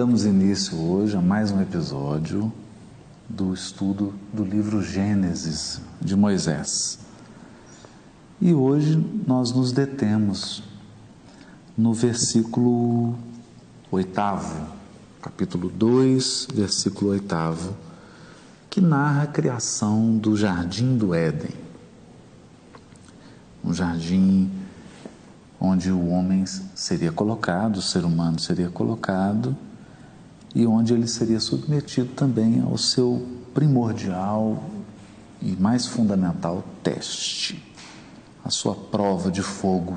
Damos início hoje a mais um episódio do estudo do livro Gênesis de Moisés. E hoje nós nos detemos no versículo oitavo, capítulo 2, versículo oitavo, que narra a criação do jardim do Éden. Um jardim onde o homem seria colocado, o ser humano seria colocado e onde ele seria submetido também ao seu primordial e mais fundamental teste, a sua prova de fogo.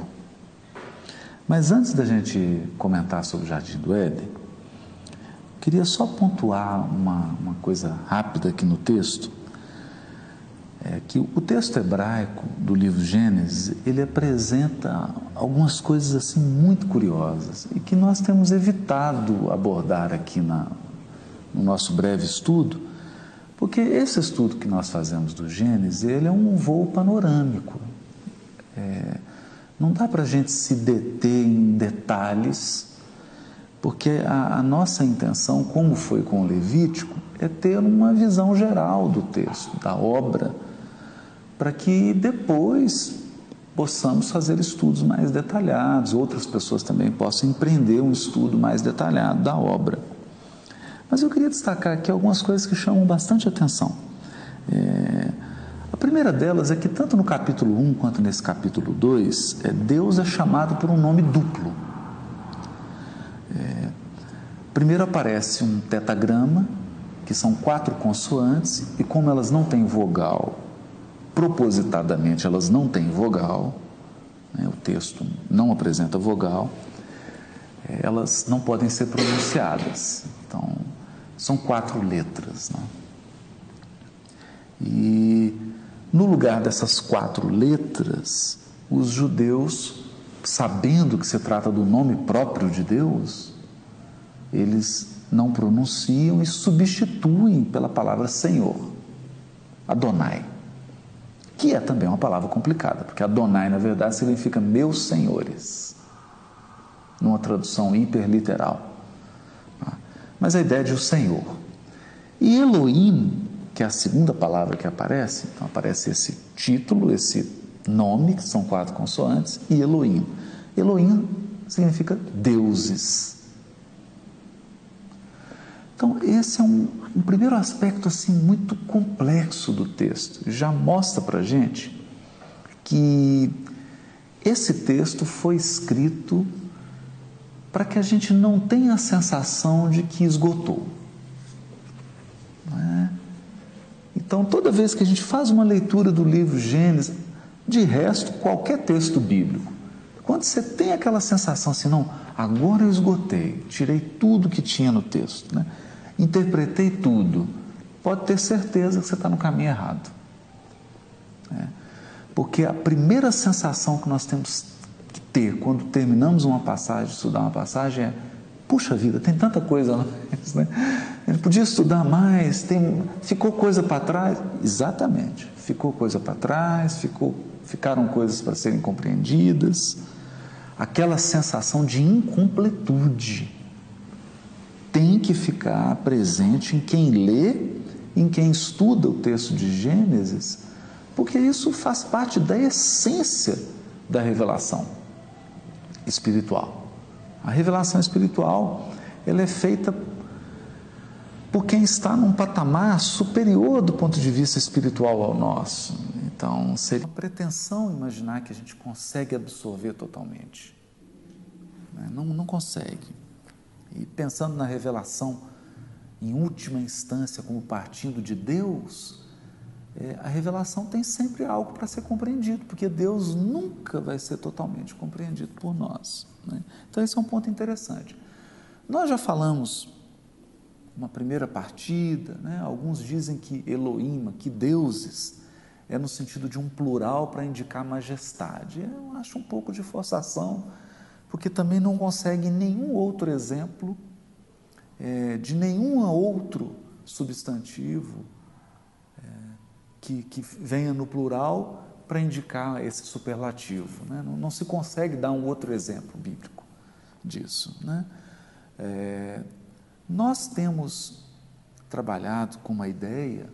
Mas antes da gente comentar sobre o Jardim do Éden, queria só pontuar uma, uma coisa rápida aqui no texto é que o texto hebraico do livro Gênesis, ele apresenta algumas coisas assim muito curiosas e que nós temos evitado abordar aqui na, no nosso breve estudo, porque esse estudo que nós fazemos do Gênesis, ele é um voo panorâmico. É, não dá para a gente se deter em detalhes, porque a, a nossa intenção, como foi com o Levítico, é ter uma visão geral do texto, da obra, para que depois possamos fazer estudos mais detalhados, outras pessoas também possam empreender um estudo mais detalhado da obra. Mas eu queria destacar aqui algumas coisas que chamam bastante atenção. É, a primeira delas é que, tanto no capítulo 1 quanto nesse capítulo 2, é, Deus é chamado por um nome duplo. É, primeiro aparece um tetagrama, que são quatro consoantes, e como elas não têm vogal propositadamente elas não têm vogal, né, o texto não apresenta vogal, é, elas não podem ser pronunciadas. Então, são quatro letras. Né? E no lugar dessas quatro letras, os judeus, sabendo que se trata do nome próprio de Deus, eles não pronunciam e substituem pela palavra Senhor, Adonai que é também uma palavra complicada, porque Adonai, na verdade, significa meus senhores, numa tradução hiperliteral. Mas a ideia é de o Senhor. E Elohim, que é a segunda palavra que aparece, então aparece esse título, esse nome, que são quatro consoantes, e Elohim. Elohim significa deuses. Então, esse é um, um primeiro aspecto assim muito complexo do texto. Já mostra para gente que esse texto foi escrito para que a gente não tenha a sensação de que esgotou. É? Então, toda vez que a gente faz uma leitura do livro Gênesis, de resto, qualquer texto bíblico, quando você tem aquela sensação assim, não, agora eu esgotei, tirei tudo que tinha no texto, né? Interpretei tudo, pode ter certeza que você está no caminho errado. É. Porque a primeira sensação que nós temos que ter quando terminamos uma passagem, estudar uma passagem, é: puxa vida, tem tanta coisa lá, né? Ele podia estudar mais, tem, ficou coisa para trás. Exatamente, ficou coisa para trás, ficou, ficaram coisas para serem compreendidas. Aquela sensação de incompletude tem que ficar presente em quem lê, em quem estuda o texto de Gênesis, porque isso faz parte da essência da revelação espiritual. A revelação espiritual, ela é feita por quem está num patamar superior do ponto de vista espiritual ao nosso. Então, seria uma pretensão imaginar que a gente consegue absorver totalmente. Né? Não, não consegue. E pensando na revelação, em última instância, como partindo de Deus, é, a revelação tem sempre algo para ser compreendido, porque Deus nunca vai ser totalmente compreendido por nós. Né? Então, esse é um ponto interessante. Nós já falamos uma primeira partida, né? alguns dizem que Elohim, que deuses, é no sentido de um plural para indicar majestade. Eu acho um pouco de forçação porque também não consegue nenhum outro exemplo é, de nenhum outro substantivo é, que, que venha no plural para indicar esse superlativo. Né? Não, não, se consegue dar um outro exemplo bíblico disso. Né? É, Nós temos trabalhado com uma ideia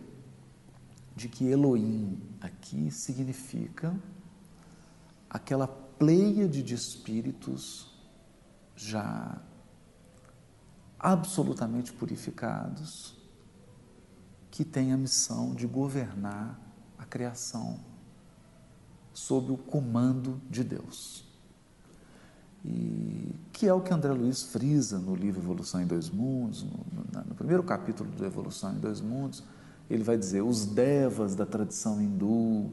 de que Elohim aqui significa aquela pleiade de espíritos já absolutamente purificados, que têm a missão de governar a criação sob o comando de Deus. E que é o que André Luiz frisa no livro Evolução em Dois Mundos, no, no primeiro capítulo do Evolução em Dois Mundos, ele vai dizer: os devas da tradição hindu,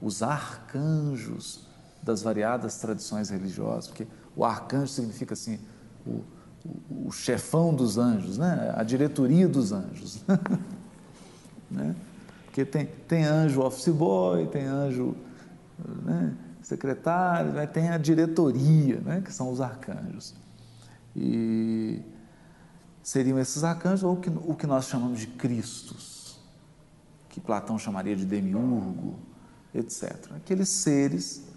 os arcanjos das variadas tradições religiosas, porque o arcanjo significa assim, o, o, o chefão dos anjos, né? a diretoria dos anjos. né? Porque tem, tem anjo office boy, tem anjo né? secretário, né? tem a diretoria, né? que são os arcanjos. E seriam esses arcanjos ou que, o que nós chamamos de Cristos, que Platão chamaria de demiurgo, etc. Aqueles seres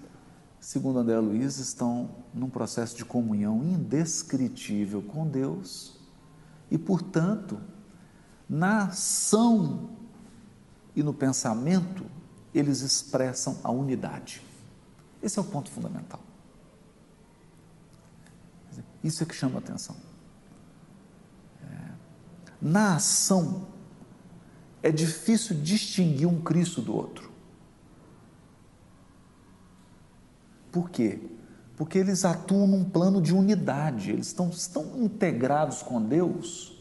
segundo André Luiz, estão num processo de comunhão indescritível com Deus e, portanto, na ação e no pensamento, eles expressam a unidade. Esse é o ponto fundamental. Isso é que chama atenção. É. Na ação, é difícil distinguir um Cristo do outro. Por quê? Porque eles atuam num plano de unidade, eles estão tão integrados com Deus,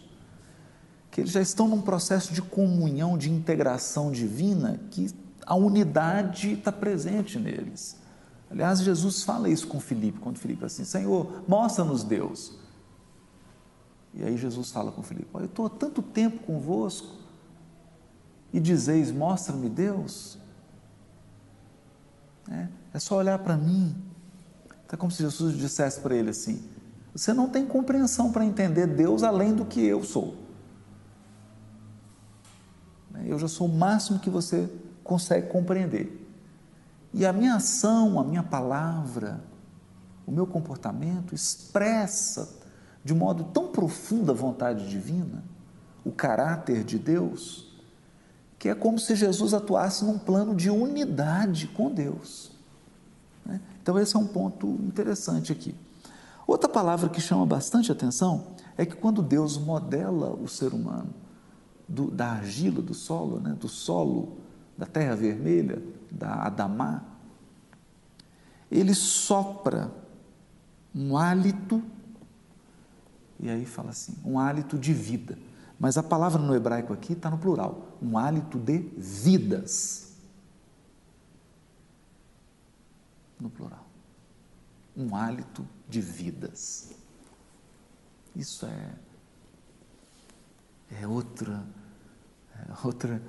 que eles já estão num processo de comunhão, de integração divina, que a unidade está presente neles. Aliás, Jesus fala isso com Filipe, quando Filipe assim, Senhor, mostra-nos Deus. E aí Jesus fala com Filipe, eu estou há tanto tempo convosco, e dizeis, mostra-me Deus. É, é só olhar para mim. É como se Jesus dissesse para ele assim: Você não tem compreensão para entender Deus além do que eu sou. Né, eu já sou o máximo que você consegue compreender. E a minha ação, a minha palavra, o meu comportamento expressa de modo tão profundo a vontade divina, o caráter de Deus, que é como se Jesus atuasse num plano de unidade com Deus. Então, esse é um ponto interessante aqui. Outra palavra que chama bastante atenção é que quando Deus modela o ser humano do, da argila, do solo, né? do solo, da terra vermelha, da Adamá, ele sopra um hálito, e aí fala assim, um hálito de vida. Mas a palavra no hebraico aqui está no plural, um hálito de vidas. No plural. Um hálito de vidas. Isso é é outra é outra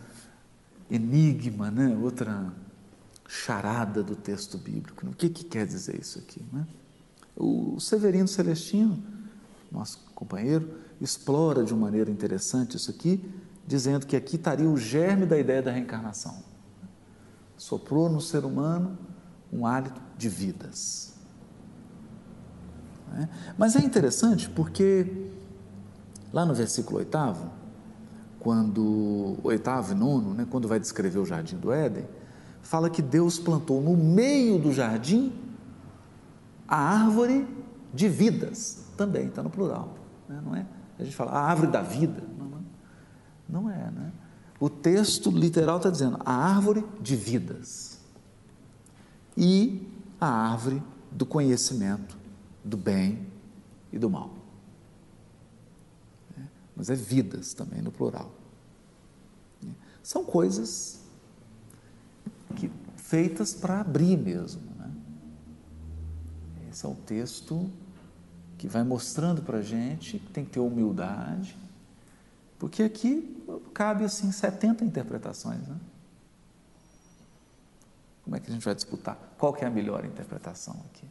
enigma, né? Outra charada do texto bíblico. O que, que quer dizer isso aqui? Né? O Severino Celestino, nosso companheiro, explora de uma maneira interessante isso aqui, dizendo que aqui estaria o germe da ideia da reencarnação. Soprou no ser humano um hálito de vidas. É? Mas é interessante porque lá no versículo oitavo, quando oitavo e nono, né, quando vai descrever o jardim do Éden, fala que Deus plantou no meio do jardim a árvore de vidas, também está no plural, né, não é? A gente fala a árvore da vida. Não, não é, né? O texto literal está dizendo a árvore de vidas e a árvore do conhecimento do bem e do mal. É, mas é vidas também no plural. São coisas que, feitas para abrir mesmo. Né? Esse é o texto que vai mostrando para a gente que tem que ter humildade, porque aqui cabe assim 70 interpretações. Né? Como é que a gente vai disputar? Qual que é a melhor interpretação aqui?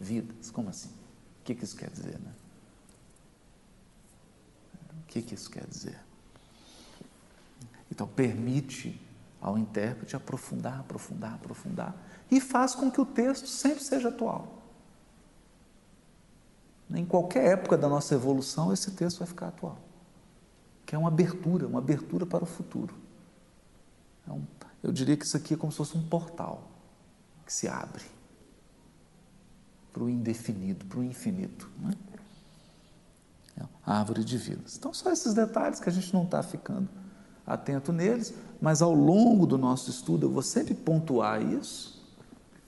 Vidas, como assim? O que, que isso quer dizer? Né? O que, que isso quer dizer? Então, permite ao intérprete aprofundar, aprofundar, aprofundar, e faz com que o texto sempre seja atual. Em qualquer época da nossa evolução, esse texto vai ficar atual. Que é uma abertura, uma abertura para o futuro. É um, eu diria que isso aqui é como se fosse um portal que se abre para o indefinido, para o infinito. Né? É a árvore de vidas. Então, só esses detalhes que a gente não está ficando atento neles, mas ao longo do nosso estudo eu vou sempre pontuar isso,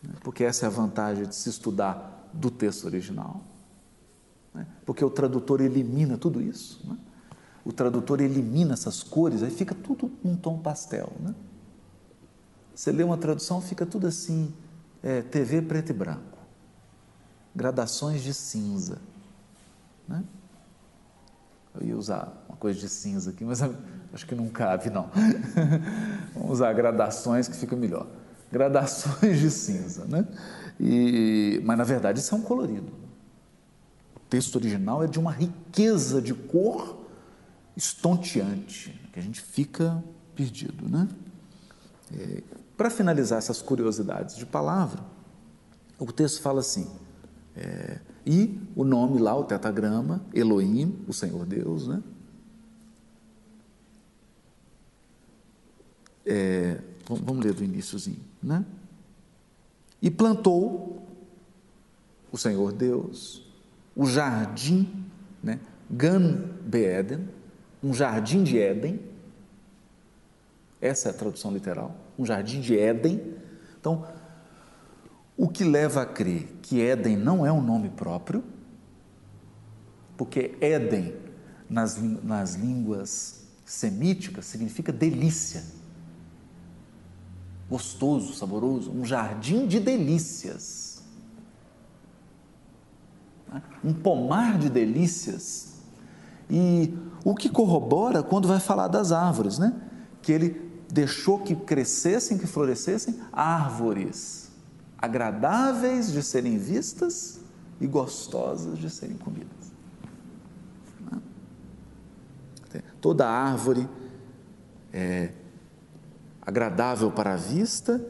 né? porque essa é a vantagem de se estudar do texto original, né? porque o tradutor elimina tudo isso. Né? O tradutor elimina essas cores, aí fica tudo um tom pastel. Né? Você lê uma tradução, fica tudo assim, é, TV preto e branco, gradações de cinza. Né? Eu ia usar uma coisa de cinza aqui, mas acho que não cabe, não. Vamos usar gradações que fica melhor. Gradações de cinza, né? E, mas na verdade isso é um colorido. O texto original é de uma riqueza de cor estonteante, que a gente fica perdido, né? É, Para finalizar essas curiosidades de palavra, o texto fala assim: é, e o nome lá, o tetagrama, Elohim, o Senhor Deus, né? É, vamos ler do iníciozinho, né? E plantou o Senhor Deus o jardim, né? Gan Beeden, um jardim de Éden. Essa é a tradução literal, um jardim de Éden. Então, o que leva a crer que Éden não é um nome próprio, porque Éden, nas, nas línguas semíticas, significa delícia, gostoso, saboroso, um jardim de delícias, né? um pomar de delícias. E o que corrobora quando vai falar das árvores, né? Que ele deixou que crescessem, que florescessem árvores agradáveis de serem vistas e gostosas de serem comidas. Toda árvore é agradável para a vista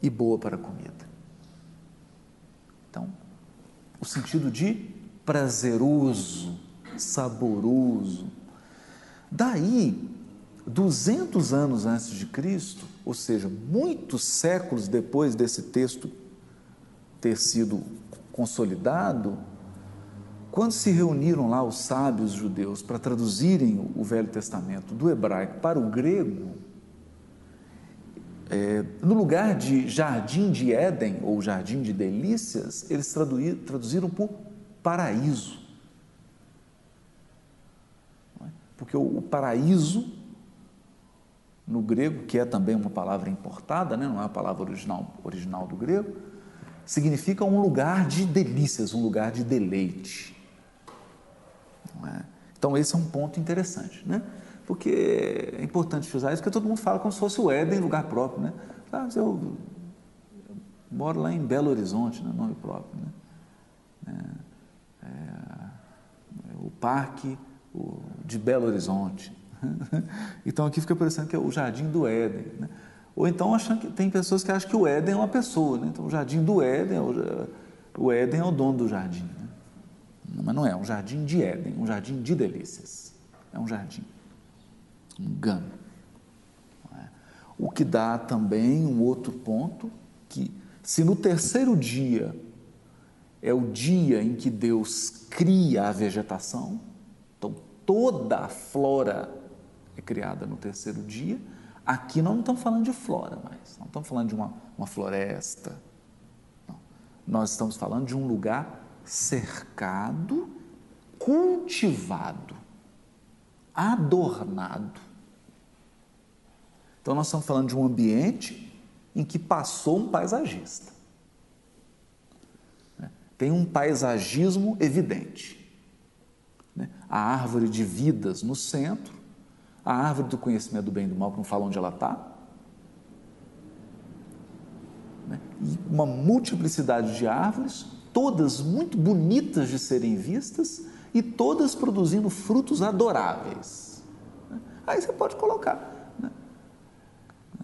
e boa para a comida. Então, o sentido de prazeroso, saboroso. Daí, 200 anos antes de Cristo, ou seja, muitos séculos depois desse texto ter sido consolidado, quando se reuniram lá os sábios judeus para traduzirem o Velho Testamento do hebraico para o grego, é, no lugar de jardim de Éden ou jardim de delícias, eles traduziram por paraíso. É? Porque o, o paraíso, no grego, que é também uma palavra importada, né? não é a palavra original, original do grego, significa um lugar de delícias, um lugar de deleite. É? Então, esse é um ponto interessante, né? Porque é importante usar isso, porque todo mundo fala como se fosse o Éden, lugar próprio, né? Ah, eu, eu, moro lá em Belo Horizonte, né? nome próprio, né? É, é, o parque o, de Belo Horizonte. então, aqui fica parecendo que é o Jardim do Éden, né? Ou então achando que tem pessoas que acham que o Éden é uma pessoa, né? Então o jardim do Éden, o Éden é o dono do jardim. Né? Mas não é, é um jardim de Éden, um jardim de delícias. É um jardim, um gano. É? O que dá também um outro ponto, que se no terceiro dia é o dia em que Deus cria a vegetação, então toda a flora é criada no terceiro dia, Aqui nós não estamos falando de flora mais, não estamos falando de uma, uma floresta. Não. Nós estamos falando de um lugar cercado, cultivado, adornado. Então nós estamos falando de um ambiente em que passou um paisagista. Né? Tem um paisagismo evidente. Né? A árvore de vidas no centro, a árvore do conhecimento do bem e do mal, que não fala onde ela está. Né? E uma multiplicidade de árvores, todas muito bonitas de serem vistas e todas produzindo frutos adoráveis. Né? Aí você pode colocar. Né?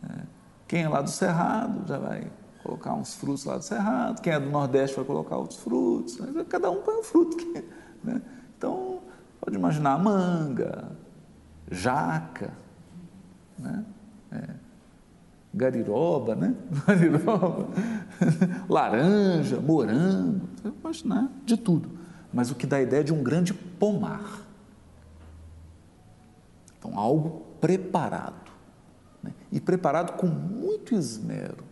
É, quem é lá do Cerrado já vai colocar uns frutos lá do Cerrado, quem é do Nordeste vai colocar outros frutos, cada um põe um fruto que, Né? Então, pode imaginar manga, jaca, né? É, gariroba, né? Gariroba, laranja, morango, pode imaginar de tudo. Mas o que dá a ideia de um grande pomar. Então, algo preparado. Né? E preparado com muito esmero,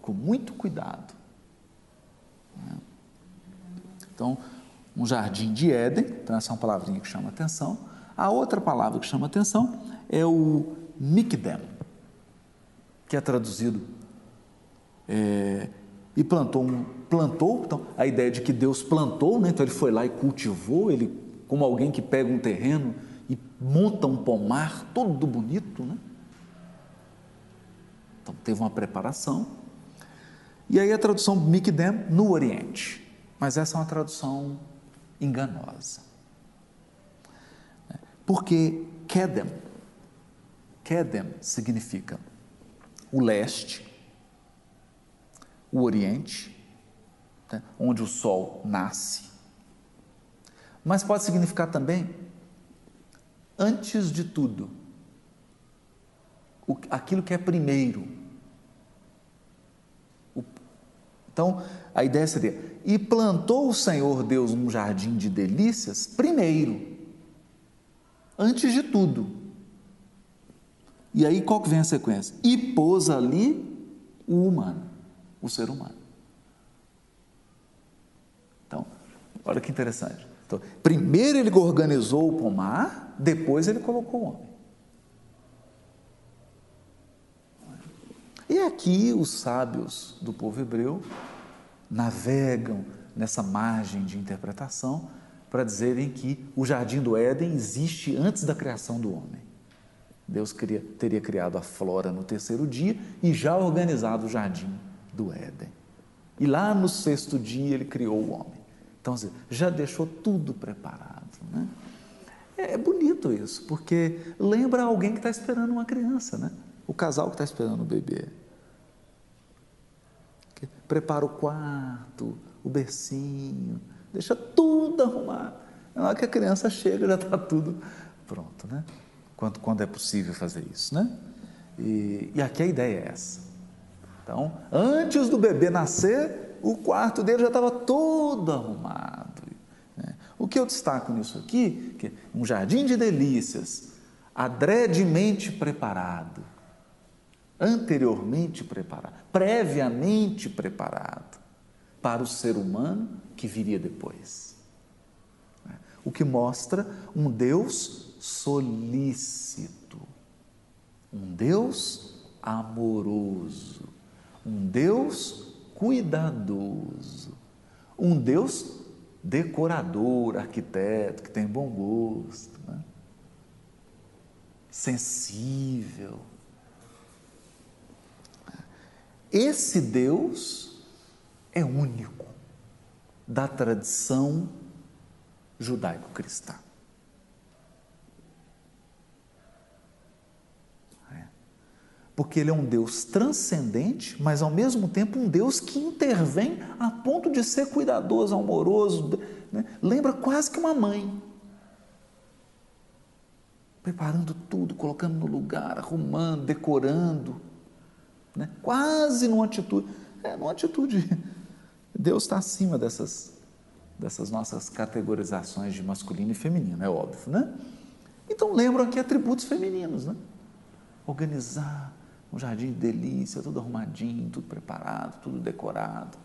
com muito cuidado. Né? Então, um jardim de Éden, então essa é uma palavrinha que chama atenção. A outra palavra que chama atenção é o Mikdem, que é traduzido é, e plantou um plantou, então a ideia de que Deus plantou, né? então ele foi lá e cultivou, ele como alguém que pega um terreno e monta um pomar todo bonito, né? Então teve uma preparação. E aí a tradução Mikdem no Oriente, mas essa é uma tradução enganosa. Porque Kedem, Kedem significa o leste, o oriente, né, onde o sol nasce. Mas pode significar também antes de tudo, o, aquilo que é primeiro. O, então, a ideia seria: e plantou o Senhor Deus um jardim de delícias primeiro, antes de tudo. E aí qual que vem a sequência? E pôs ali o humano, o ser humano. Então, olha que interessante. Então, primeiro ele organizou o pomar, depois ele colocou o homem. E aqui os sábios do povo hebreu navegam nessa margem de interpretação para dizerem que o jardim do Éden existe antes da criação do homem. Deus queria, teria criado a flora no terceiro dia e já organizado o jardim do Éden. E lá no sexto dia ele criou o homem. Então, já deixou tudo preparado. Né? É, é bonito isso, porque lembra alguém que está esperando uma criança, né? o casal que está esperando o bebê. Prepara o quarto, o bercinho, deixa tudo arrumado. Na hora que a criança chega, já está tudo pronto, né? Quando, quando é possível fazer isso, né? E, e aqui a ideia é essa. Então, antes do bebê nascer, o quarto dele já estava todo arrumado. Né? O que eu destaco nisso aqui, que um jardim de delícias, adredemente preparado, anteriormente preparado, previamente preparado para o ser humano que viria depois. O que mostra um Deus solícito, um Deus amoroso, um Deus cuidadoso, um Deus decorador, arquiteto, que tem bom gosto, né? sensível. Esse Deus é único da tradição judaico-cristã. porque ele é um Deus transcendente, mas ao mesmo tempo um Deus que intervém a ponto de ser cuidadoso, amoroso, né? lembra quase que uma mãe. Preparando tudo, colocando no lugar, arrumando, decorando, né? quase numa atitude. É, numa atitude. Deus está acima dessas, dessas nossas categorizações de masculino e feminino, é óbvio, né? Então lembram aqui atributos femininos, né? Organizar, um jardim de delícia, tudo arrumadinho, tudo preparado, tudo decorado.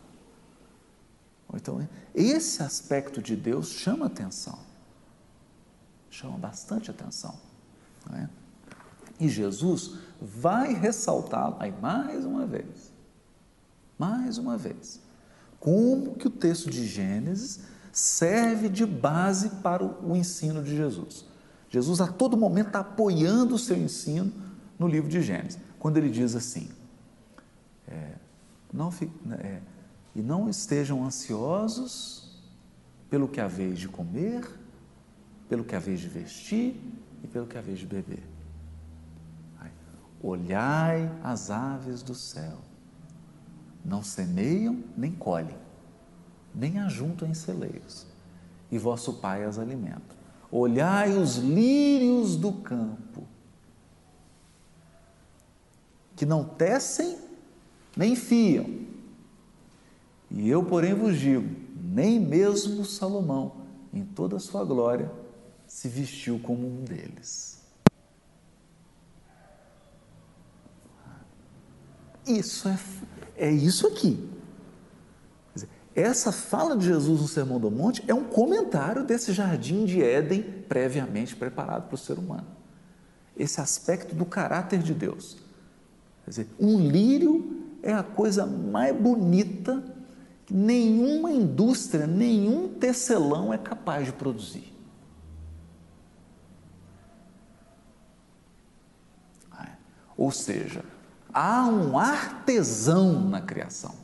Então, esse aspecto de Deus chama atenção, chama bastante atenção. É? E Jesus vai ressaltá-lo aí mais uma vez, mais uma vez, como que o texto de Gênesis serve de base para o ensino de Jesus. Jesus a todo momento está apoiando o seu ensino no livro de Gênesis quando ele diz assim: é, não, né, é, e não estejam ansiosos pelo que haveis de comer, pelo que haveis de vestir e pelo que haveis de beber. Olhai as aves do céu, não semeiam nem colhem, nem ajuntam em celeiros, e vosso Pai as alimenta. Olhai os lírios do campo, que não tecem nem fiam. E eu, porém, vos digo: nem mesmo Salomão, em toda a sua glória, se vestiu como um deles. Isso é, é isso aqui. Essa fala de Jesus no Sermão do Monte é um comentário desse jardim de Éden previamente preparado para o ser humano. Esse aspecto do caráter de Deus. Quer dizer, um lírio é a coisa mais bonita que nenhuma indústria, nenhum tecelão é capaz de produzir. Ou seja, há um artesão na criação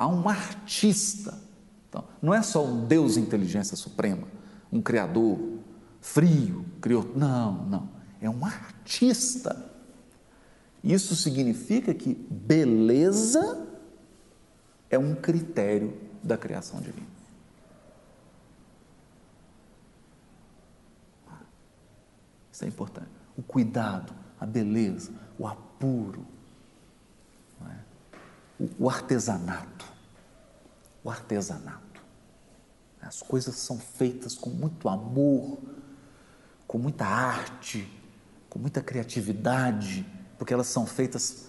há um artista. Então, não é só um Deus inteligência suprema, um criador frio, criou. Não, não. É um artista. Isso significa que beleza é um critério da criação divina. Isso é importante. O cuidado, a beleza, o apuro, é? o artesanato o artesanato. As coisas são feitas com muito amor, com muita arte, com muita criatividade, porque elas são feitas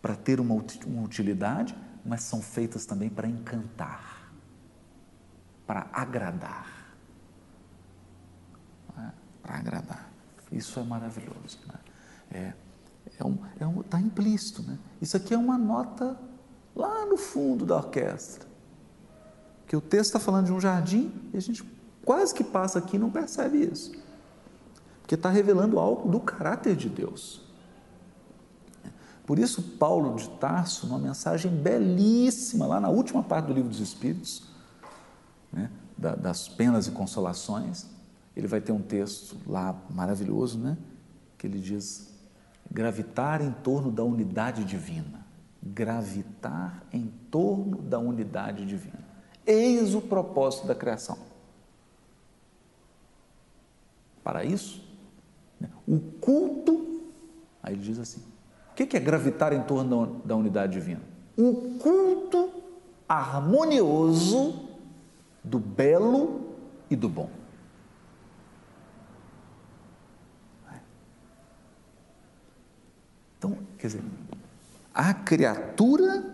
para ter uma utilidade, mas são feitas também para encantar, para agradar. É? Para agradar. Isso é maravilhoso. Né? É, é um, é um, tá implícito. Né? Isso aqui é uma nota lá no fundo da orquestra. Que o texto está falando de um jardim e a gente quase que passa aqui e não percebe isso. Porque está revelando algo do caráter de Deus. Por isso, Paulo de Tarso, numa mensagem belíssima, lá na última parte do livro dos Espíritos, né, das penas e consolações, ele vai ter um texto lá maravilhoso, né, que ele diz: gravitar em torno da unidade divina gravitar em torno da unidade divina. Eis o propósito da criação. Para isso, né, o culto, aí ele diz assim: o que é gravitar em torno da unidade divina? O culto harmonioso do belo e do bom. Então, quer dizer, a criatura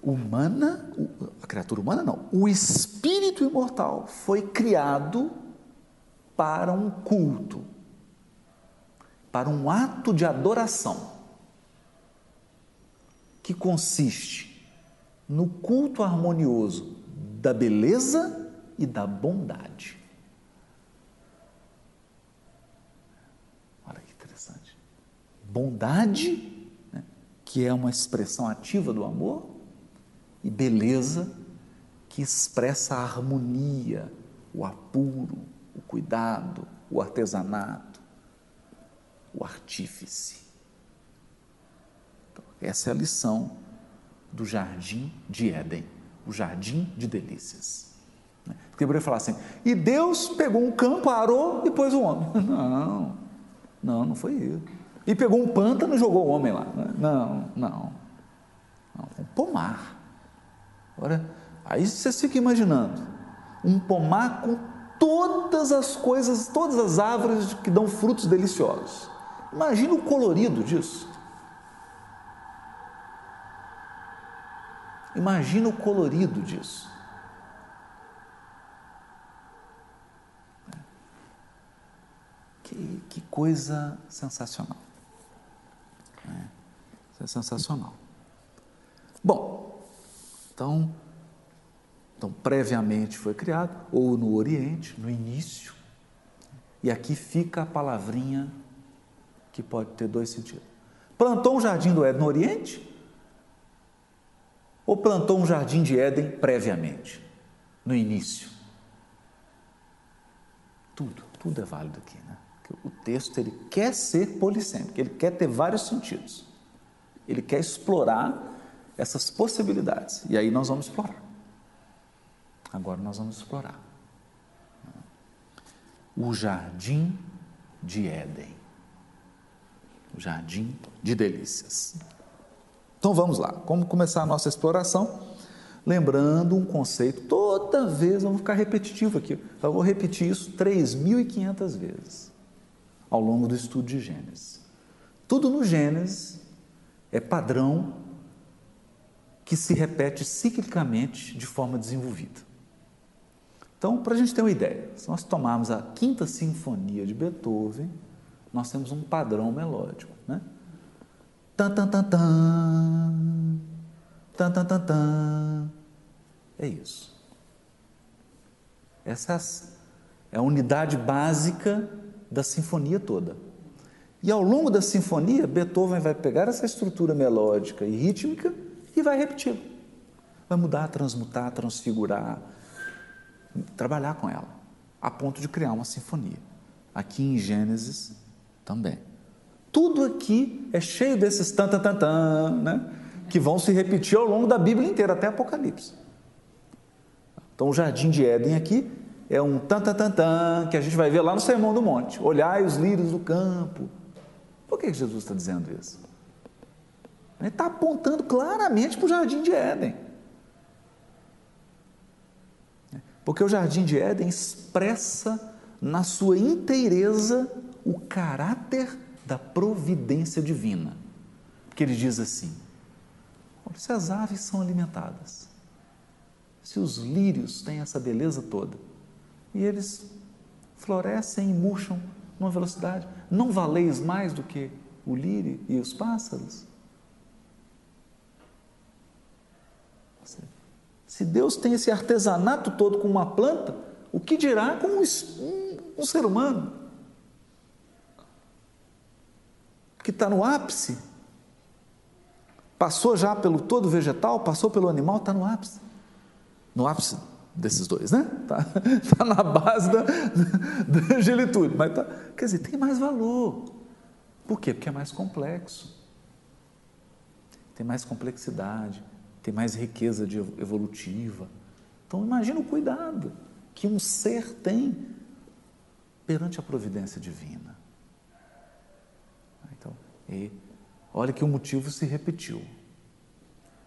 humana, a criatura humana não, o espírito imortal foi criado para um culto, para um ato de adoração, que consiste no culto harmonioso da beleza e da bondade. Olha que interessante. Bondade que é uma expressão ativa do amor, e beleza, que expressa a harmonia, o apuro, o cuidado, o artesanato, o artífice. Então, essa é a lição do jardim de Éden, o jardim de delícias. Né? Porque eu poderia falar assim, e Deus pegou um campo, arou e pôs o homem. Não, não, não foi isso. E pegou um pântano e jogou o homem lá. Não, não. não um pomar. Agora, aí você fica imaginando um pomar com todas as coisas, todas as árvores que dão frutos deliciosos. Imagina o colorido disso. Imagina o colorido disso. Que, que coisa sensacional. É sensacional. Bom, então, então previamente foi criado, ou no Oriente, no início, e aqui fica a palavrinha que pode ter dois sentidos. Plantou um jardim do Éden no Oriente? Ou plantou um jardim de Éden previamente, no início? Tudo, tudo é válido aqui, né? O texto ele quer ser polissêmico, ele quer ter vários sentidos. Ele quer explorar essas possibilidades. E aí nós vamos explorar. Agora nós vamos explorar o jardim de Éden. O jardim de delícias. Então vamos lá, como começar a nossa exploração? Lembrando um conceito, toda vez, vamos ficar repetitivo aqui, eu vou repetir isso 3.500 vezes ao longo do estudo de Gênesis. Tudo no Gênesis é padrão que se repete ciclicamente de forma desenvolvida. Então, para a gente ter uma ideia, se nós tomarmos a Quinta Sinfonia de Beethoven, nós temos um padrão melódico, né? Tan, tan, tan, tan, tan, tan, tan, tan. É isso. Essa é a unidade básica da sinfonia toda. E ao longo da sinfonia, Beethoven vai pegar essa estrutura melódica e rítmica e vai repetir. Vai mudar, transmutar, transfigurar, trabalhar com ela, a ponto de criar uma sinfonia. Aqui em Gênesis também. Tudo aqui é cheio desses tan tan tan, tan né? que vão se repetir ao longo da Bíblia inteira, até Apocalipse. Então, o Jardim de Éden aqui é um tan tan tan, tan que a gente vai ver lá no Sermão do Monte. Olhai os lírios do campo. Por que Jesus está dizendo isso? Ele está apontando claramente para o Jardim de Éden. Porque o Jardim de Éden expressa na sua inteireza o caráter da providência divina. Porque ele diz assim: se as aves são alimentadas, se os lírios têm essa beleza toda, e eles florescem e murcham numa velocidade, não valeis mais do que o lírio e os pássaros? Se Deus tem esse artesanato todo com uma planta, o que dirá com um, um, ser humano? Que está no ápice, passou já pelo todo vegetal, passou pelo animal, está no ápice. No ápice desses dois, né? Está tá na base da, da angelitude, mas tá, quer dizer, tem mais valor. Por quê? Porque é mais complexo, tem mais complexidade tem mais riqueza evolutiva. Então imagina o cuidado que um ser tem perante a providência divina. Então, e olha que o motivo se repetiu.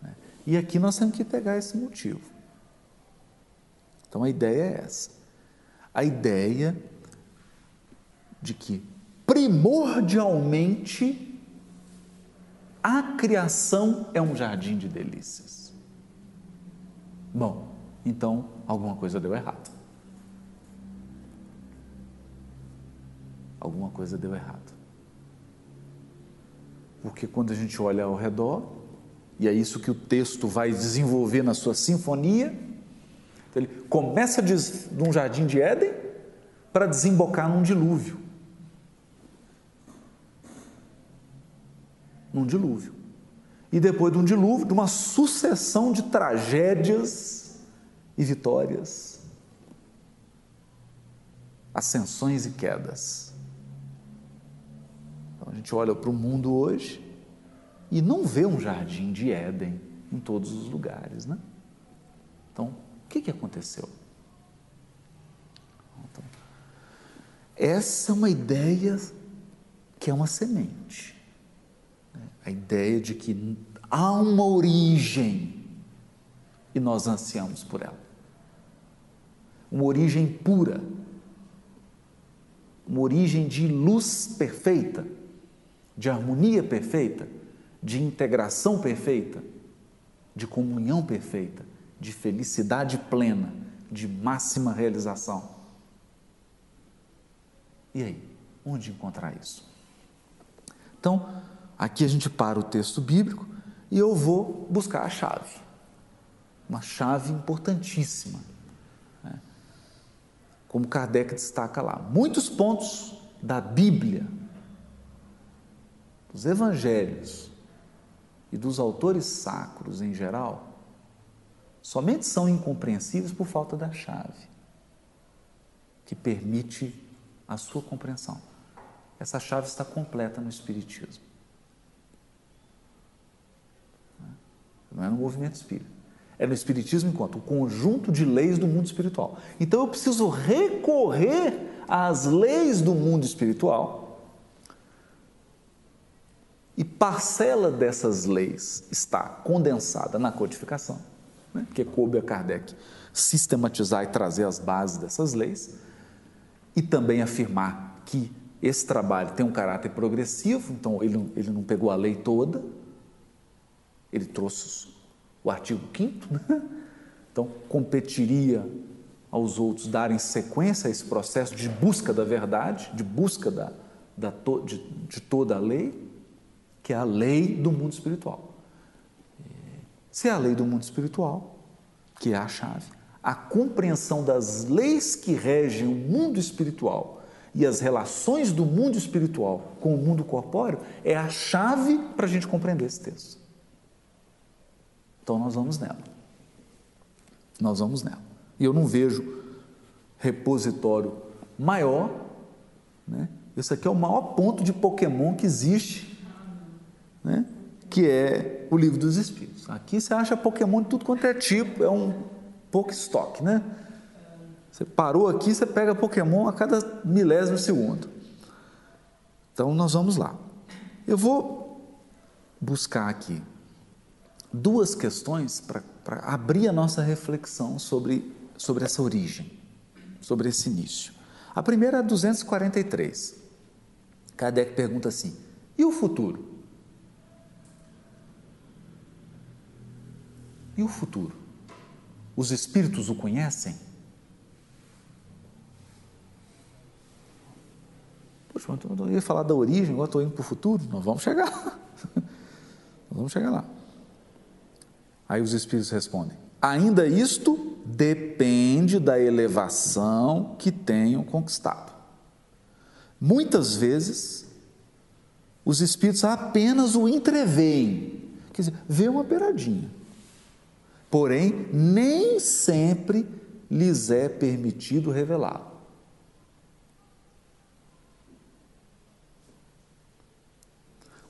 Né? E aqui nós temos que pegar esse motivo. Então a ideia é essa. A ideia de que primordialmente a criação é um jardim de delícias. Bom, então alguma coisa deu errado. Alguma coisa deu errado. Porque quando a gente olha ao redor, e é isso que o texto vai desenvolver na sua sinfonia, então ele começa de um jardim de Éden para desembocar num dilúvio. num dilúvio. E depois de um dilúvio, de uma sucessão de tragédias e vitórias, ascensões e quedas. Então a gente olha para o mundo hoje e não vê um jardim de Éden em todos os lugares, né? Então, o que, que aconteceu? Então, essa é uma ideia que é uma semente a ideia de que há uma origem e nós ansiamos por ela. Uma origem pura, uma origem de luz perfeita, de harmonia perfeita, de integração perfeita, de comunhão perfeita, de felicidade plena, de máxima realização. E aí, onde encontrar isso? Então, Aqui a gente para o texto bíblico e eu vou buscar a chave, uma chave importantíssima. Né? Como Kardec destaca lá, muitos pontos da Bíblia, dos evangelhos e dos autores sacros em geral, somente são incompreensíveis por falta da chave que permite a sua compreensão. Essa chave está completa no Espiritismo. não é no movimento espírita. É no Espiritismo enquanto o conjunto de leis do mundo espiritual. Então eu preciso recorrer às leis do mundo espiritual e parcela dessas leis está condensada na codificação, né? porque coube a Kardec sistematizar e trazer as bases dessas leis e também afirmar que esse trabalho tem um caráter progressivo, então ele, ele não pegou a lei toda, ele trouxe o artigo 5 né? então competiria aos outros darem sequência a esse processo de busca da verdade, de busca da, da de, de toda a lei, que é a lei do mundo espiritual. Se é a lei do mundo espiritual, que é a chave, a compreensão das leis que regem o mundo espiritual e as relações do mundo espiritual com o mundo corpóreo é a chave para a gente compreender esse texto. Então nós vamos nela. Nós vamos nela. E eu não vejo repositório maior, né? Esse aqui é o maior ponto de Pokémon que existe, né? que é o livro dos Espíritos. Aqui você acha Pokémon de tudo quanto é tipo, é um Pokéstock, né? Você parou aqui, você pega Pokémon a cada milésimo segundo. Então nós vamos lá. Eu vou buscar aqui duas questões para abrir a nossa reflexão sobre, sobre essa origem, sobre esse início. A primeira é 243. Kardec pergunta assim: e o futuro? E o futuro? Os espíritos o conhecem? Poxa, eu ia falar da origem, agora estou indo para o futuro. Nós vamos chegar. Nós vamos chegar lá. Aí os espíritos respondem: ainda isto depende da elevação que tenham conquistado. Muitas vezes, os espíritos apenas o entreveem, quer dizer, vê uma beiradinha. Porém, nem sempre lhes é permitido revelá-lo.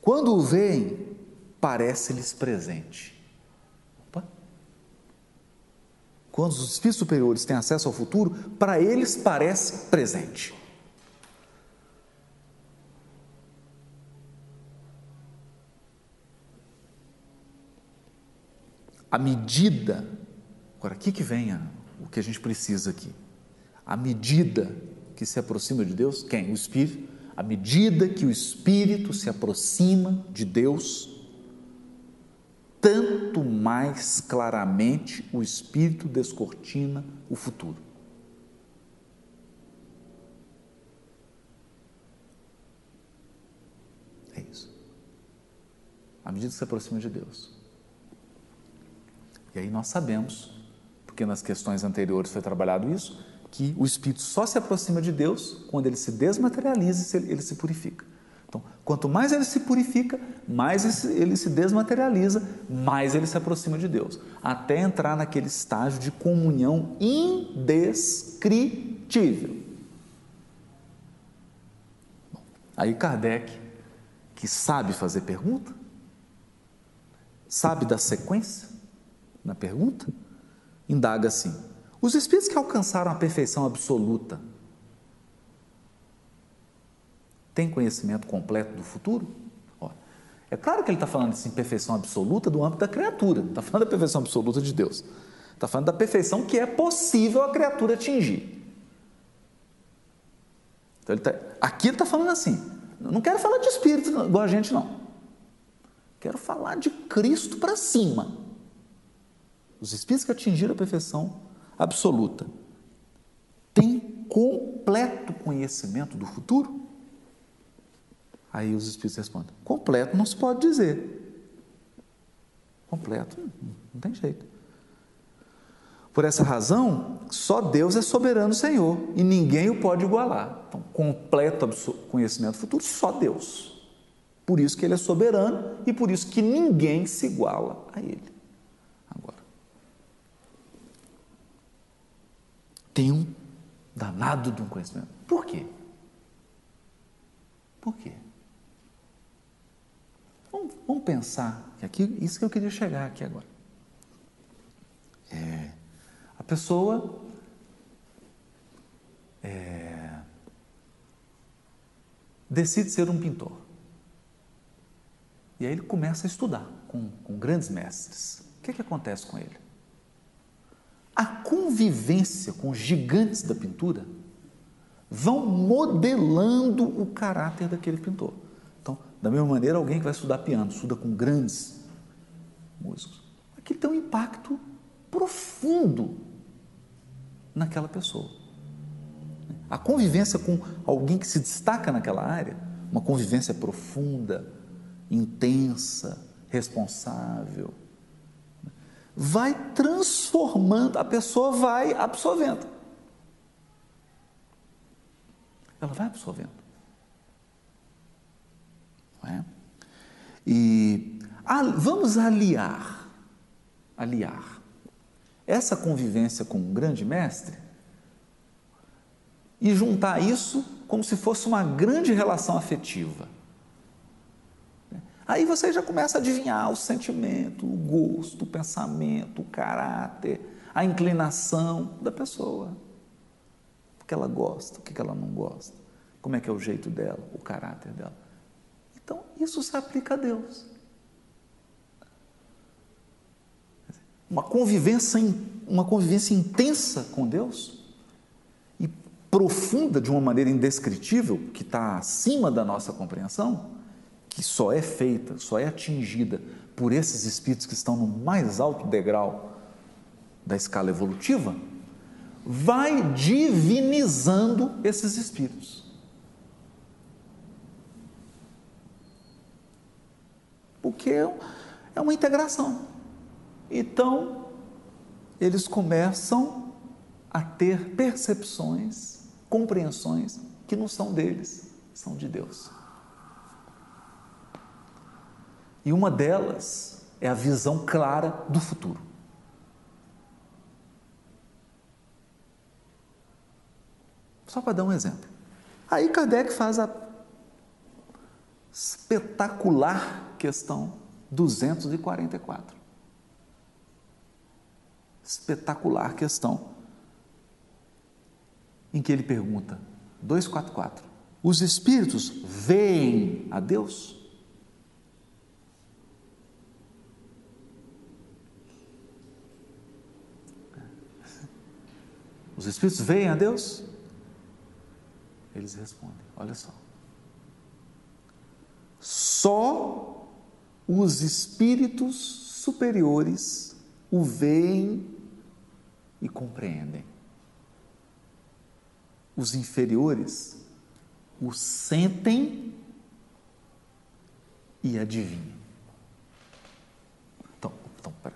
Quando o veem, parece-lhes presente. Quando os espíritos superiores têm acesso ao futuro, para eles parece presente. A medida, agora aqui que vem o que a gente precisa aqui. A medida que se aproxima de Deus, quem? O Espírito. À medida que o Espírito se aproxima de Deus, tanto mais claramente o Espírito descortina o futuro. É isso. À medida que se aproxima de Deus. E aí nós sabemos, porque nas questões anteriores foi trabalhado isso, que o Espírito só se aproxima de Deus quando ele se desmaterializa e ele se purifica. Então, quanto mais ele se purifica, mais ele se desmaterializa, mais ele se aproxima de Deus, até entrar naquele estágio de comunhão indescritível. Bom, aí Kardec, que sabe fazer pergunta, sabe da sequência na pergunta, indaga assim: os espíritos que alcançaram a perfeição absoluta tem conhecimento completo do futuro? É claro que ele está falando de perfeição absoluta do âmbito da criatura, não está falando da perfeição absoluta de Deus. Está falando da perfeição que é possível a criatura atingir. Então, ele tá, aqui ele está falando assim: não quero falar de espírito igual a gente, não. Quero falar de Cristo para cima. Os espíritos que atingiram a perfeição absoluta têm completo conhecimento do futuro? Aí os Espíritos respondem: completo não se pode dizer. Completo, não tem jeito. Por essa razão, só Deus é soberano Senhor e ninguém o pode igualar. Então, completo conhecimento futuro, só Deus. Por isso que ele é soberano e por isso que ninguém se iguala a ele. Agora, tem um danado de um conhecimento. Por quê? Por quê? Vamos, vamos pensar que aqui, isso que eu queria chegar aqui agora. pessoa é, decide ser um pintor. E aí ele começa a estudar com, com grandes mestres. O que, que acontece com ele? A convivência com os gigantes da pintura vão modelando o caráter daquele pintor. Então, da mesma maneira, alguém que vai estudar piano, estuda com grandes músicos, aquilo tem um impacto profundo naquela pessoa. A convivência com alguém que se destaca naquela área, uma convivência profunda, intensa, responsável, vai transformando, a pessoa vai absorvendo. Ela vai absorvendo. É? E vamos aliar, aliar essa convivência com um grande mestre e juntar isso como se fosse uma grande relação afetiva. Aí você já começa a adivinhar o sentimento, o gosto, o pensamento, o caráter, a inclinação da pessoa. O que ela gosta, o que ela não gosta, como é que é o jeito dela, o caráter dela. Então, isso se aplica a Deus. Uma convivência, uma convivência intensa com Deus e profunda de uma maneira indescritível, que está acima da nossa compreensão, que só é feita, só é atingida por esses espíritos que estão no mais alto degrau da escala evolutiva, vai divinizando esses espíritos. Porque é uma integração. Então, eles começam a ter percepções, compreensões que não são deles, são de Deus. E uma delas é a visão clara do futuro. Só para dar um exemplo. Aí Kardec faz a espetacular questão 244. Espetacular questão em que ele pergunta 244. Os espíritos veem a Deus? Os espíritos veem a Deus? Eles respondem: olha só. Só os espíritos superiores o veem e compreendem. Os inferiores o sentem e adivinham. Então, então pera,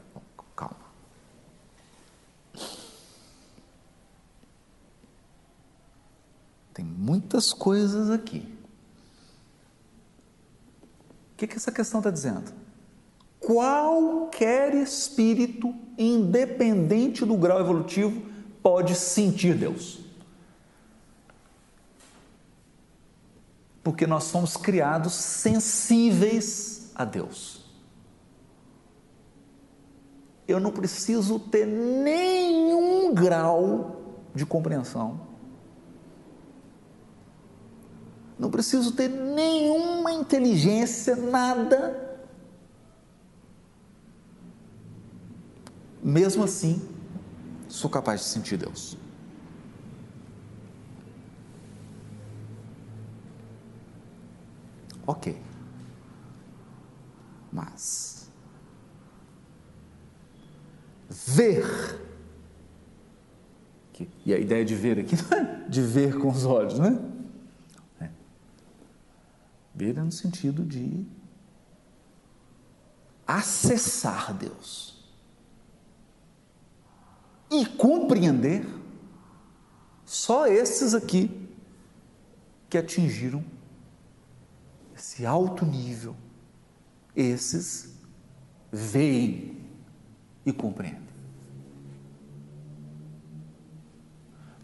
Tem muitas coisas aqui. O que, que essa questão está dizendo? Qualquer espírito, independente do grau evolutivo, pode sentir Deus. Porque nós somos criados sensíveis a Deus. Eu não preciso ter nenhum grau de compreensão não preciso ter nenhuma inteligência, nada. Mesmo assim, sou capaz de sentir Deus. Ok. Mas ver e a ideia de ver aqui de ver com os olhos, não é no sentido de acessar Deus e compreender só esses aqui que atingiram esse alto nível, esses veem e compreendem.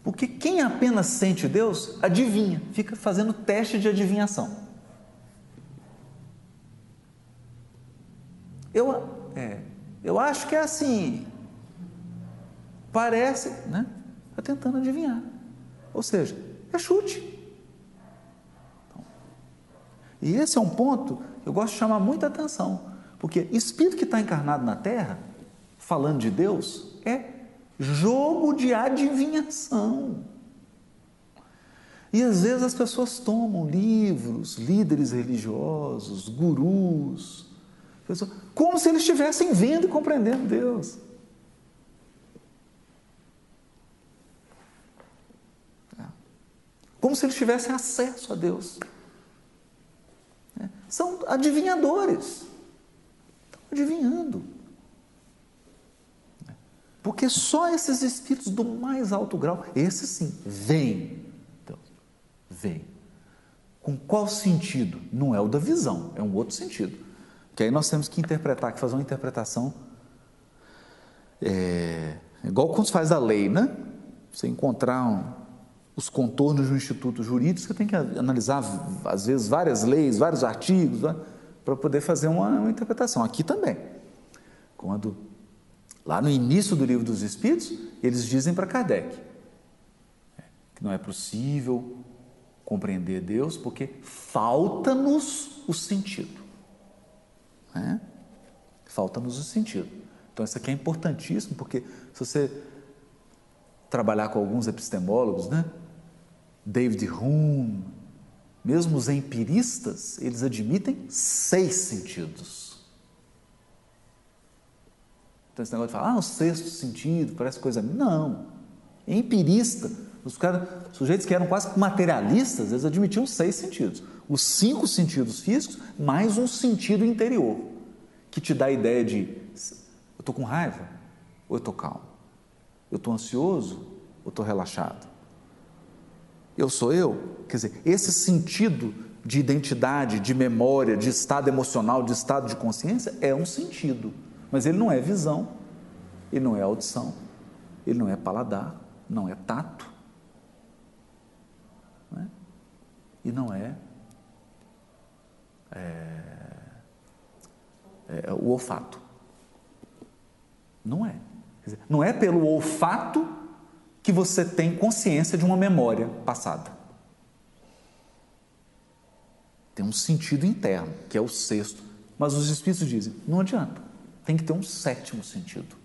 Porque quem apenas sente Deus, adivinha, fica fazendo teste de adivinhação. Eu, é, eu acho que é assim. Parece, né? Está tentando adivinhar. Ou seja, é chute. Então, e esse é um ponto que eu gosto de chamar muita atenção, porque espírito que está encarnado na Terra, falando de Deus, é jogo de adivinhação. E às vezes as pessoas tomam livros, líderes religiosos, gurus, como se eles estivessem vendo e compreendendo Deus. É. Como se eles tivessem acesso a Deus. É. São adivinhadores. Estão adivinhando. É. Porque só esses espíritos do mais alto grau, esses sim, vêm vem. Com qual sentido? Não é o da visão, é um outro sentido. Que aí nós temos que interpretar, que fazer uma interpretação é, igual quando se faz a lei, né? Você encontrar um, os contornos de um instituto jurídico, você tem que analisar, às vezes, várias leis, vários artigos, né? para poder fazer uma, uma interpretação. Aqui também. Quando, lá no início do livro dos Espíritos, eles dizem para Kardec é, que não é possível compreender Deus porque falta-nos o sentido. Né? Falta-nos o sentido. Então, isso aqui é importantíssimo porque se você trabalhar com alguns epistemólogos, né? David Hume, mesmo os empiristas, eles admitem seis sentidos. Então, esse negócio de falar, ah, o sexto sentido, parece coisa. Não. Empirista os cara, sujeitos que eram quase materialistas, eles admitiam seis sentidos. Os cinco sentidos físicos, mais um sentido interior, que te dá a ideia de: eu estou com raiva ou eu estou calmo? Eu estou ansioso ou estou relaxado? Eu sou eu? Quer dizer, esse sentido de identidade, de memória, de estado emocional, de estado de consciência é um sentido, mas ele não é visão, ele não é audição, ele não é paladar, não é tato, e não é, é, é o olfato. Não é. Dizer, não é pelo olfato que você tem consciência de uma memória passada. Tem um sentido interno, que é o sexto. Mas os espíritos dizem: não adianta, tem que ter um sétimo sentido.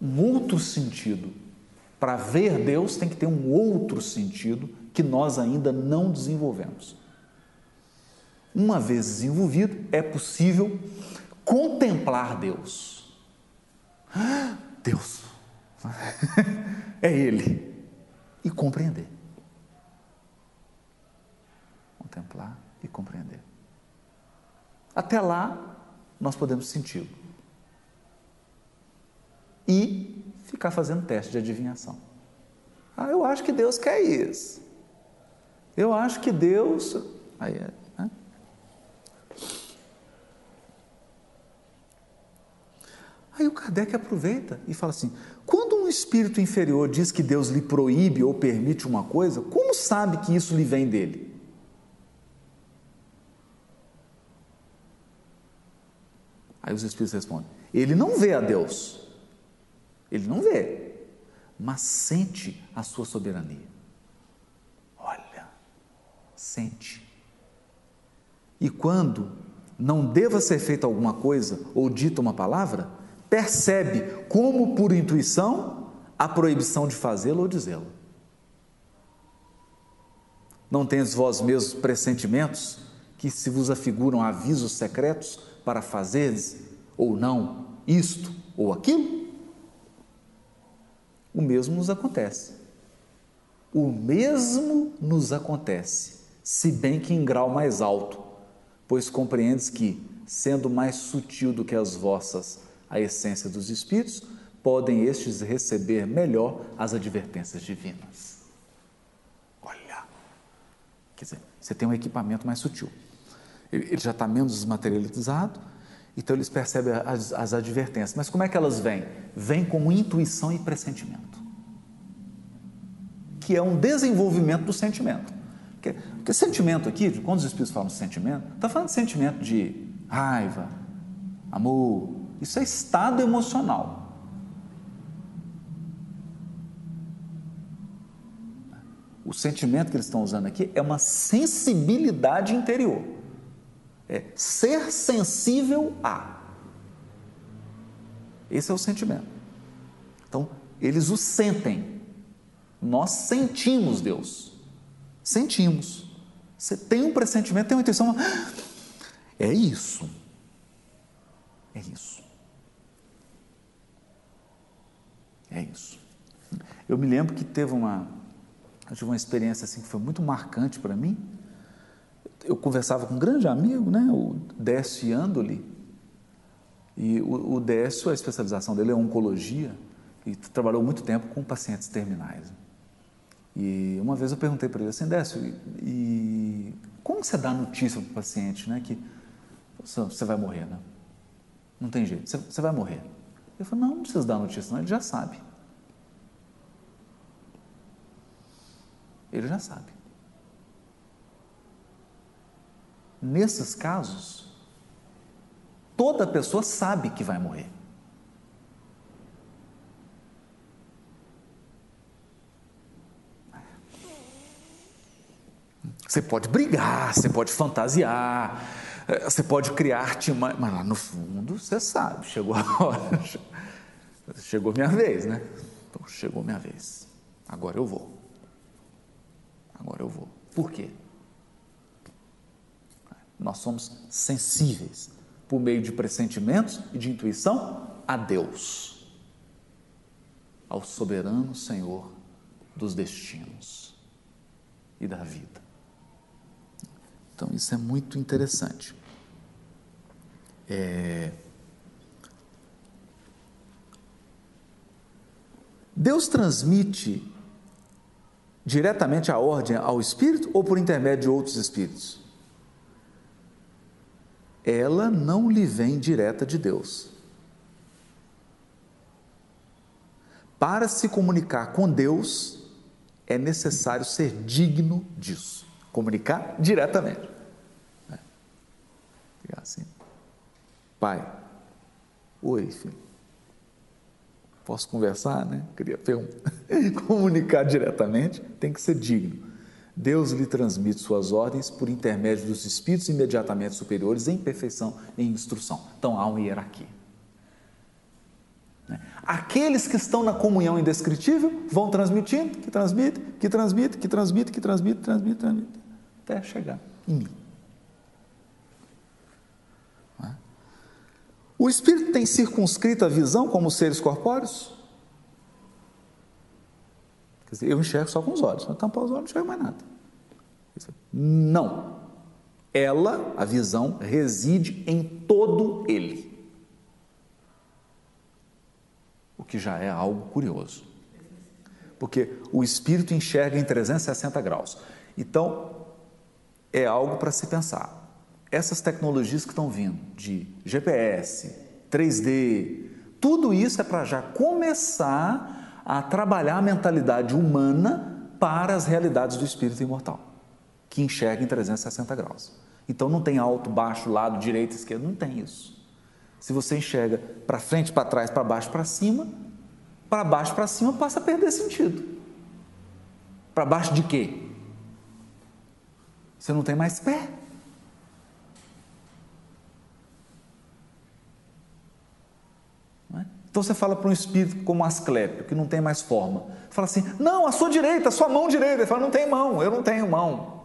Um outro sentido para ver Deus tem que ter um outro sentido que nós ainda não desenvolvemos. Uma vez desenvolvido, é possível contemplar Deus. Deus. é Ele. E compreender. Contemplar e compreender. Até lá, nós podemos senti-lo. E ficar fazendo teste de adivinhação. Ah, eu acho que Deus quer isso. Eu acho que Deus. Aí, né? Aí o Kardec aproveita e fala assim: quando um espírito inferior diz que Deus lhe proíbe ou permite uma coisa, como sabe que isso lhe vem dele? Aí os espíritos respondem: ele não vê a Deus. Ele não vê, mas sente a sua soberania. Sente. E quando não deva ser feita alguma coisa ou dita uma palavra, percebe como por intuição a proibição de fazê-lo ou dizê-lo. Não tens vós mesmos pressentimentos que se vos afiguram avisos secretos para fazeres ou não isto ou aquilo? o mesmo nos acontece. O mesmo nos acontece, se bem que em grau mais alto, pois compreendes que, sendo mais sutil do que as vossas a essência dos espíritos, podem estes receber melhor as advertências divinas. Olha, quer dizer, você tem um equipamento mais sutil. Ele já está menos desmaterializado, então eles percebem as, as advertências. Mas como é que elas vêm? Vêm como intuição e pressentimento. Que é um desenvolvimento do sentimento. Porque, porque sentimento aqui, quando os Espíritos falam de sentimento, está falando de sentimento de raiva, amor. Isso é estado emocional. O sentimento que eles estão usando aqui é uma sensibilidade interior. É ser sensível a. Esse é o sentimento. Então, eles o sentem. Nós sentimos Deus. Sentimos. Você tem um pressentimento, tem uma intuição. É isso. É isso. É isso. Eu me lembro que teve uma, eu tive uma experiência assim que foi muito marcante para mim. Eu conversava com um grande amigo, né, o Décio Andoli, e o, o Décio, a especialização dele é oncologia, e trabalhou muito tempo com pacientes terminais. E uma vez eu perguntei para ele assim, Décio, e, como você dá notícia para o paciente, né, que você vai morrer, né? Não tem jeito, você, você vai morrer. Ele falou, não, não precisa dar notícia, não, ele já sabe. Ele já sabe. Nesses casos, toda pessoa sabe que vai morrer. Você pode brigar, você pode fantasiar, eh, você pode criar mas lá no fundo você sabe, chegou a hora, chegou minha vez, né? Então, chegou minha vez, agora eu vou. Agora eu vou. Por quê? Nós somos sensíveis por meio de pressentimentos e de intuição a Deus, ao soberano Senhor dos destinos e da vida. Então, isso é muito interessante. É... Deus transmite diretamente a ordem ao espírito ou por intermédio de outros espíritos? Ela não lhe vem direta de Deus. Para se comunicar com Deus, é necessário ser digno disso. Comunicar diretamente. É. Assim. Pai, oi, filho posso conversar, né? Queria um, comunicar diretamente, tem que ser digno. Deus lhe transmite suas ordens por intermédio dos espíritos imediatamente superiores em perfeição e instrução. Então há uma hierarquia. Né? Aqueles que estão na comunhão indescritível vão transmitindo, que transmite, que transmite, que transmite, que transmite, transmite, transmite, até chegar em mim. O espírito tem circunscrita a visão como seres corpóreos? Quer dizer, eu enxergo só com os olhos, se eu tampar os olhos, não enxergo mais nada. Não. Ela, a visão, reside em todo ele. O que já é algo curioso. Porque o espírito enxerga em 360 graus. Então, é algo para se pensar essas tecnologias que estão vindo de GPS, 3D, tudo isso é para já começar a trabalhar a mentalidade humana para as realidades do espírito imortal, que enxerga em 360 graus. Então não tem alto, baixo, lado, direita, esquerda, não tem isso. Se você enxerga para frente, para trás, para baixo, para cima, para baixo, para cima passa a perder sentido. Para baixo de quê? Você não tem mais pé. Então você fala para um espírito como Asclépio, que não tem mais forma. Fala assim: não, a sua direita, a sua mão direita. Ele fala: não tem mão, eu não tenho mão.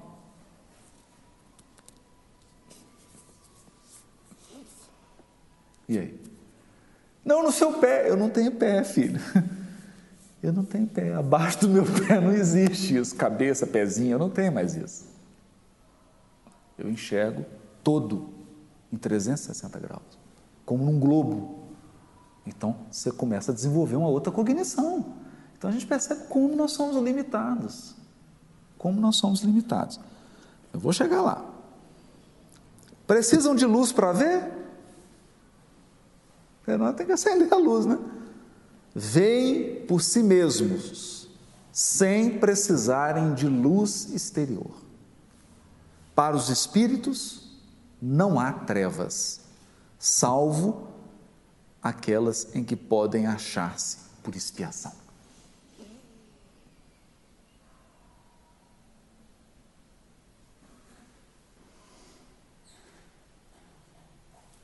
E aí? Não, no seu pé, eu não tenho pé, filho. Eu não tenho pé. Abaixo do meu pé não existe isso. Cabeça, pezinho, eu não tenho mais isso. Eu enxergo todo em 360 graus, como num globo. Então você começa a desenvolver uma outra cognição. Então a gente percebe como nós somos limitados. Como nós somos limitados. Eu vou chegar lá. Precisam de luz para ver? Nós tem que acender a luz, né? Vêm por si mesmos, sem precisarem de luz exterior. Para os espíritos não há trevas, salvo aquelas em que podem achar-se por expiação.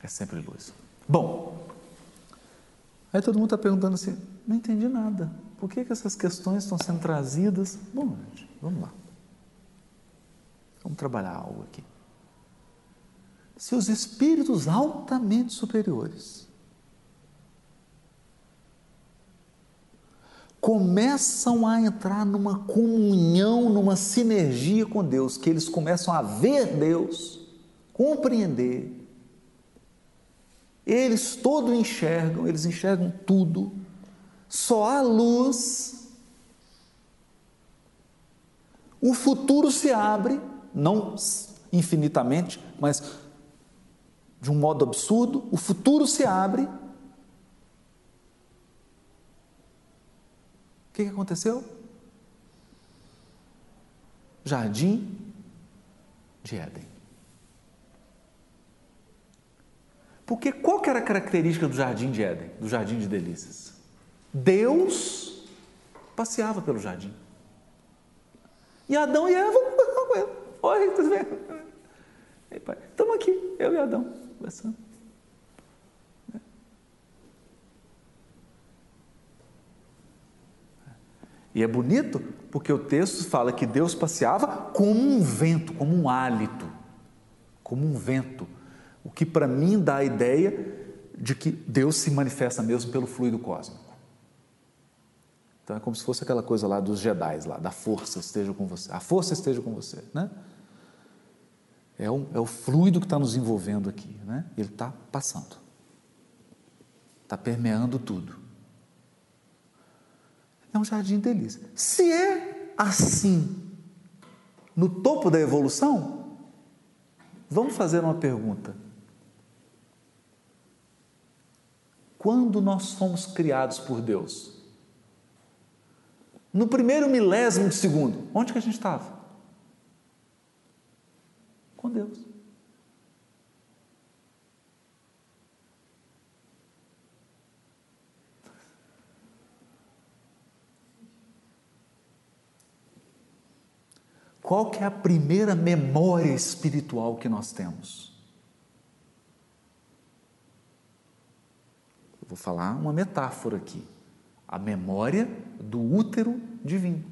É sempre luz. Bom, aí todo mundo está perguntando assim: não entendi nada. Por que, que essas questões estão sendo trazidas? Bom, gente, vamos lá. Vamos trabalhar algo aqui. Se os espíritos altamente superiores começam a entrar numa comunhão, numa sinergia com Deus, que eles começam a ver Deus, compreender. Eles todo enxergam, eles enxergam tudo. Só há luz. O futuro se abre, não infinitamente, mas de um modo absurdo, o futuro se abre que, que aconteceu? Jardim de Éden. Porque qual que era a característica do jardim de Éden, do jardim de delícias? Deus passeava pelo jardim. E Adão e Eva, oi, tudo bem? Estamos aqui, eu e Adão, conversando. E é bonito porque o texto fala que Deus passeava como um vento, como um hálito, como um vento. O que para mim dá a ideia de que Deus se manifesta mesmo pelo fluido cósmico. Então é como se fosse aquela coisa lá dos Jedi, lá, da força esteja com você. A força esteja com você, né? É, um, é o fluido que está nos envolvendo aqui, né? Ele está passando, está permeando tudo. É um jardim de delícia. Se é assim no topo da evolução, vamos fazer uma pergunta. Quando nós fomos criados por Deus? No primeiro milésimo de segundo, onde que a gente estava? Com Deus. Qual que é a primeira memória espiritual que nós temos? Vou falar uma metáfora aqui. A memória do útero divino.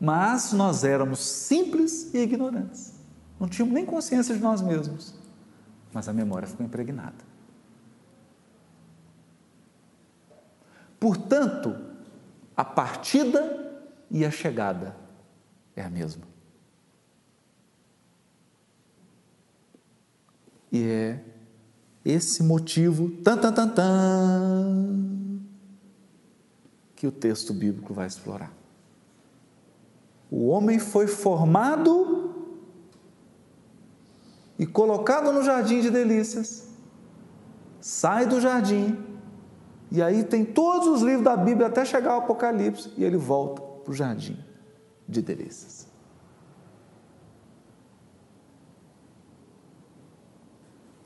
Mas nós éramos simples e ignorantes. Não tínhamos nem consciência de nós mesmos. Mas a memória ficou impregnada. Portanto, a partida e a chegada é a mesma. E é esse motivo, tan, tan, tan, tan, que o texto bíblico vai explorar. O homem foi formado e colocado no jardim de delícias, sai do jardim e aí tem todos os livros da Bíblia até chegar ao Apocalipse e ele volta para o jardim de delícias.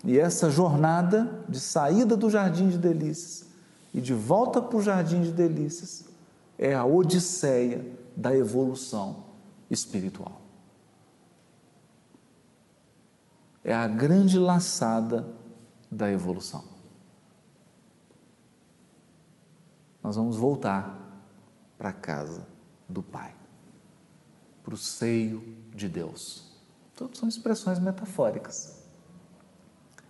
E essa jornada de saída do jardim de delícias e de volta para o jardim de delícias é a odisseia da evolução espiritual. É a grande laçada da evolução. nós vamos voltar para a casa do Pai, para o seio de Deus. Tudo são expressões metafóricas.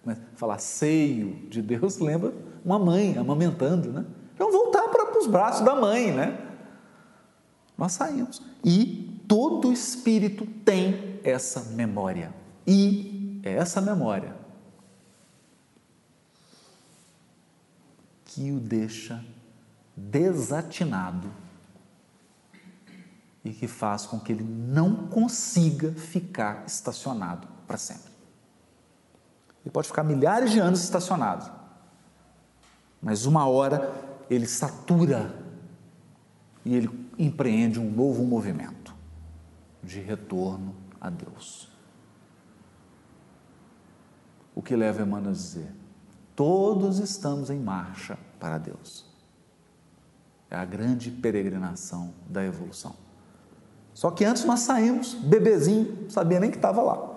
Mas falar seio de Deus lembra uma mãe amamentando, né? Vamos voltar para os braços da mãe, né? Nós saímos. E todo espírito tem essa memória. E é essa memória que o deixa desatinado e que faz com que ele não consiga ficar estacionado para sempre. Ele pode ficar milhares de anos estacionado, mas uma hora ele satura e ele empreende um novo movimento de retorno a Deus. O que leva Emmanuel a dizer: todos estamos em marcha para Deus. É a grande peregrinação da evolução. Só que antes nós saímos, bebezinho, sabia nem que estava lá.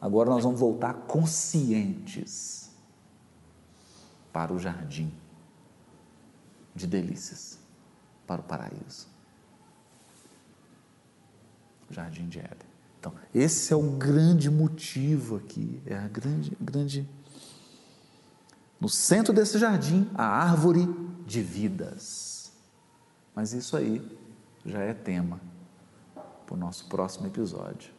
Agora nós vamos voltar conscientes para o jardim de delícias, para o paraíso. O jardim de Éden. Então, esse é o grande motivo aqui, é a grande, grande. No centro desse jardim, a árvore de vidas. Mas isso aí já é tema para o nosso próximo episódio.